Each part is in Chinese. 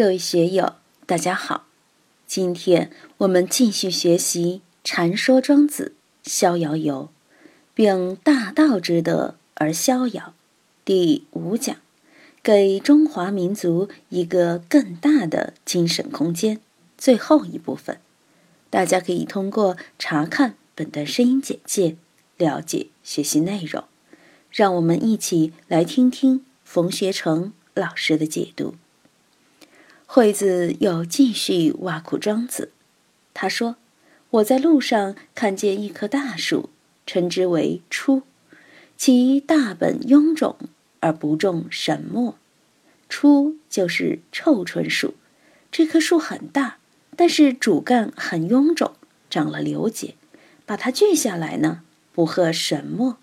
各位学友，大家好！今天我们继续学习《禅说庄子·逍遥游》，并大道之德而逍遥。第五讲，给中华民族一个更大的精神空间。最后一部分，大家可以通过查看本段声音简介了解学习内容。让我们一起来听听冯学成老师的解读。惠子又继续挖苦庄子，他说：“我在路上看见一棵大树，称之为初，其大本臃肿而不种神墨。初就是臭椿树。这棵树很大，但是主干很臃肿，长了瘤结。把它锯下来呢，不合神墨。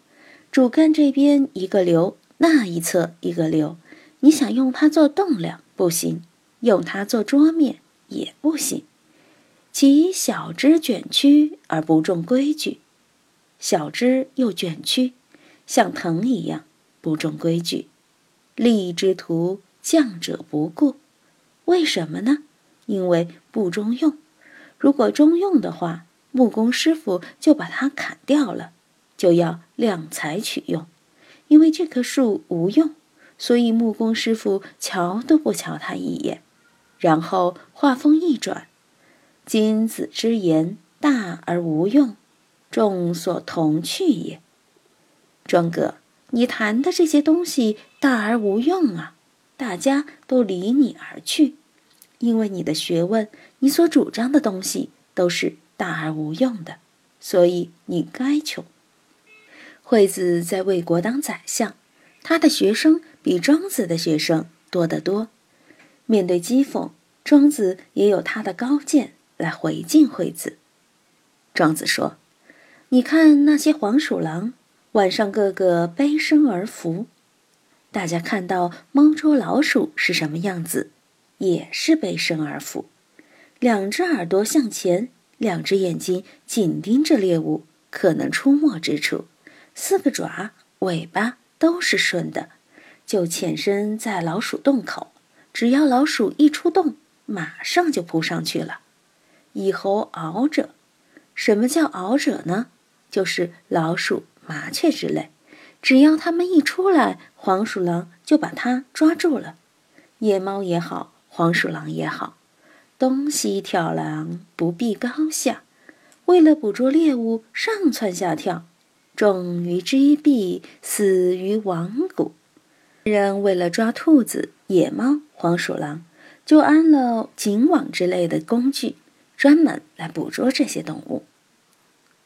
主干这边一个瘤，那一侧一个瘤，你想用它做栋梁，不行。”用它做桌面也不行，其小枝卷曲而不重规矩，小枝又卷曲，像藤一样不重规矩。利益之徒降者不顾，为什么呢？因为不中用。如果中用的话，木工师傅就把它砍掉了，就要量才取用。因为这棵树无用，所以木工师傅瞧都不瞧它一眼。然后话锋一转：“君子之言，大而无用，众所同去也。”庄哥，你谈的这些东西大而无用啊，大家都离你而去，因为你的学问，你所主张的东西都是大而无用的，所以你该穷。惠子在魏国当宰相，他的学生比庄子的学生多得多。面对讥讽，庄子也有他的高见来回敬惠子。庄子说：“你看那些黄鼠狼，晚上个个背身而伏。大家看到猫捉老鼠是什么样子，也是背身而伏，两只耳朵向前，两只眼睛紧盯着猎物可能出没之处，四个爪、尾巴都是顺的，就潜身在老鼠洞口。”只要老鼠一出洞，马上就扑上去了。以猴熬者，什么叫熬者呢？就是老鼠、麻雀之类。只要它们一出来，黄鼠狼就把它抓住了。野猫也好，黄鼠狼也好，东西跳狼不必高下，为了捕捉猎物，上蹿下跳，重于击壁，死于亡谷。人为了抓兔子、野猫。黄鼠狼就安了警网之类的工具，专门来捕捉这些动物。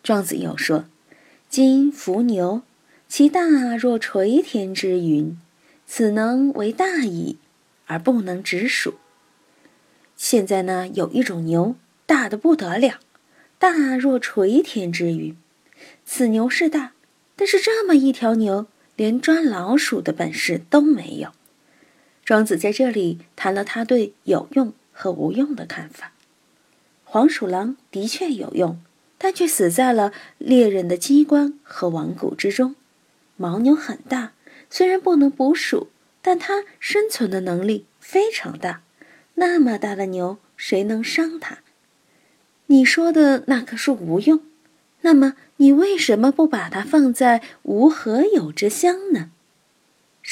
庄子又说：“今伏牛，其大若垂天之云，此能为大矣，而不能直属。”现在呢，有一种牛，大的不得了，大若垂天之云。此牛是大，但是这么一条牛，连抓老鼠的本事都没有。庄子在这里谈了他对有用和无用的看法。黄鼠狼的确有用，但却死在了猎人的机关和网谷之中。牦牛很大，虽然不能捕鼠，但它生存的能力非常大。那么大的牛，谁能伤它？你说的那棵树无用，那么你为什么不把它放在无和有之乡呢？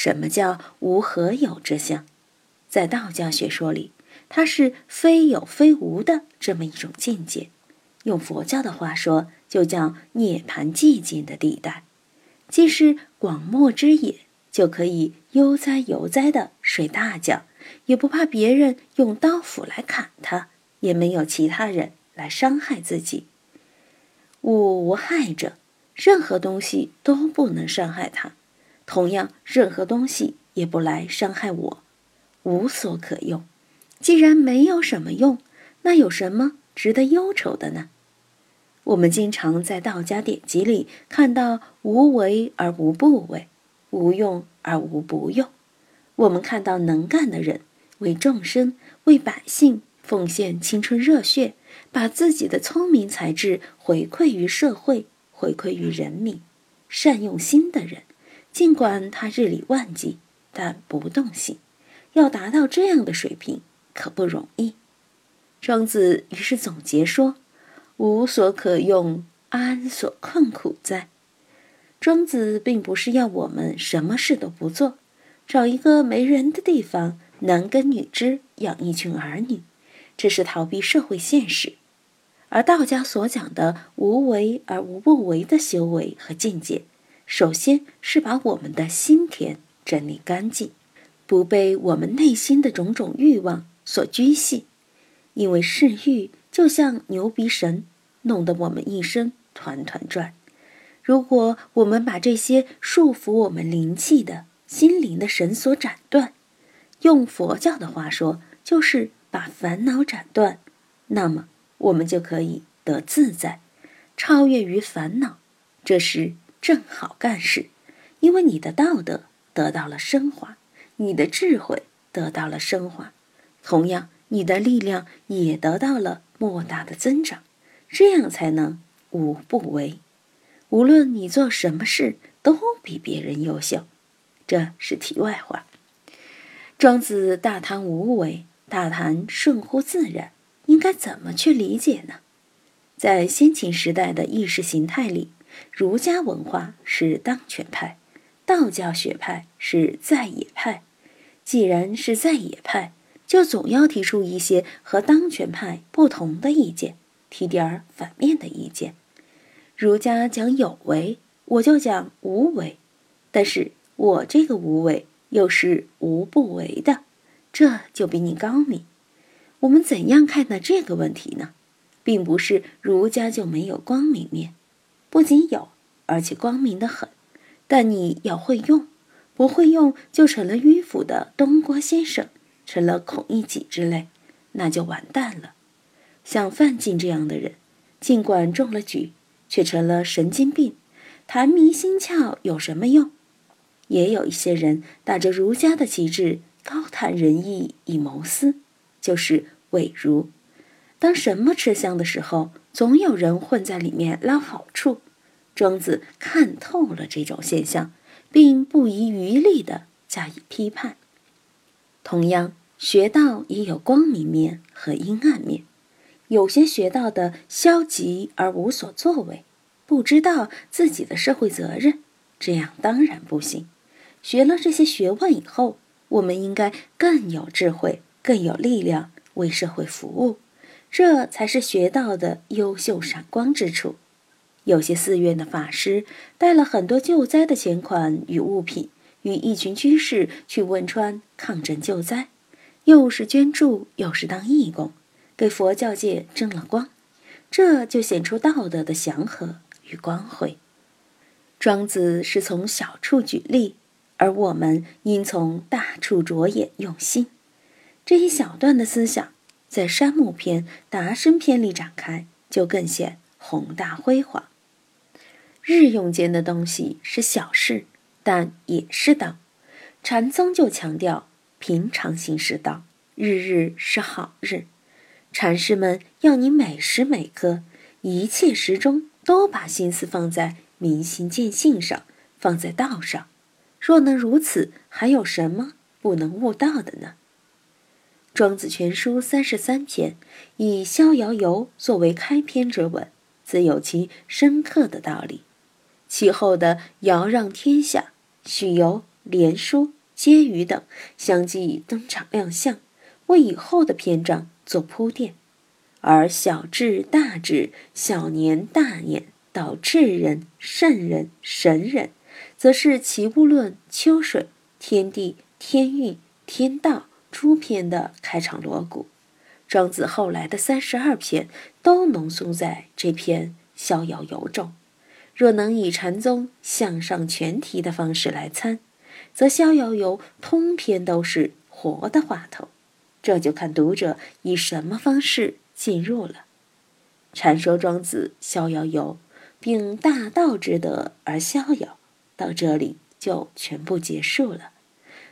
什么叫无何有之相？在道家学说里，它是非有非无的这么一种境界。用佛教的话说，就叫涅槃寂静的地带。既是广漠之野，就可以悠哉悠哉的睡大觉，也不怕别人用刀斧来砍它，也没有其他人来伤害自己。物无害者，任何东西都不能伤害它。同样，任何东西也不来伤害我，无所可用。既然没有什么用，那有什么值得忧愁的呢？我们经常在道家典籍里看到“无为而无不为，无用而无不用”。我们看到能干的人为众生、为百姓奉献青春热血，把自己的聪明才智回馈于社会、回馈于人民，善用心的人。尽管他日理万机，但不动心。要达到这样的水平，可不容易。庄子于是总结说：“无所可用，安所困苦哉？”庄子并不是要我们什么事都不做，找一个没人的地方，男耕女织，养一群儿女，这是逃避社会现实。而道家所讲的无为而无不为的修为和境界，首先是把我们的心田整理干净，不被我们内心的种种欲望所拘系，因为嗜欲就像牛鼻绳，弄得我们一生团团转。如果我们把这些束缚我们灵气的心灵的绳索斩断，用佛教的话说，就是把烦恼斩断，那么我们就可以得自在，超越于烦恼。这时正好干事，因为你的道德得到了升华，你的智慧得到了升华，同样你的力量也得到了莫大的增长，这样才能无不为。无论你做什么事，都比别人优秀。这是题外话。庄子大谈无为，大谈顺乎自然，应该怎么去理解呢？在先秦时代的意识形态里，儒家文化是当权派，道教学派是在野派。既然是在野派，就总要提出一些和当权派不同的意见，提点儿反面的意见。儒家讲有为，我就讲无为，但是我这个无为又是无不为的，这就比你高明。我们怎样看待这个问题呢？并不是儒家就没有光明面，不仅有，而且光明的很。但你要会用，不会用就成了迂腐的东郭先生，成了孔乙己之类，那就完蛋了。像范进这样的人，尽管中了举。却成了神经病，谈迷心窍有什么用？也有一些人打着儒家的旗帜，高谈仁义以谋私，就是伪儒。当什么吃香的时候，总有人混在里面捞好处。庄子看透了这种现象，并不遗余力地加以批判。同样，学道也有光明面和阴暗面。有些学到的消极而无所作为，不知道自己的社会责任，这样当然不行。学了这些学问以后，我们应该更有智慧、更有力量为社会服务，这才是学到的优秀闪光之处。有些寺院的法师带了很多救灾的钱款与物品，与一群居士去汶川抗震救灾，又是捐助，又是当义工。给佛教界争了光，这就显出道德的祥和与光辉。庄子是从小处举例，而我们应从大处着眼用心。这一小段的思想，在山木篇、达生篇里展开，就更显宏大辉煌。日用间的东西是小事，但也是道。禅宗就强调平常心是道，日日是好日。禅师们要你每时每刻、一切时中都把心思放在明心见性上，放在道上。若能如此，还有什么不能悟道的呢？《庄子全书》三十三篇以《逍遥游》作为开篇之文，自有其深刻的道理。其后的“尧让天下”“许由”“连书”“婕妤”等相继登场亮相，为以后的篇章。做铺垫，而小智、大智、小年、大年到智人、圣人、神人，则是《齐物论》《秋水》《天地》《天运》《天道》诸篇的开场锣鼓。庄子后来的三十二篇都浓缩在这篇《逍遥游》中。若能以禅宗向上全提的方式来参，则《逍遥游》通篇都是活的话头。这就看读者以什么方式进入了。禅说庄子逍遥游，并大道之德而逍遥，到这里就全部结束了。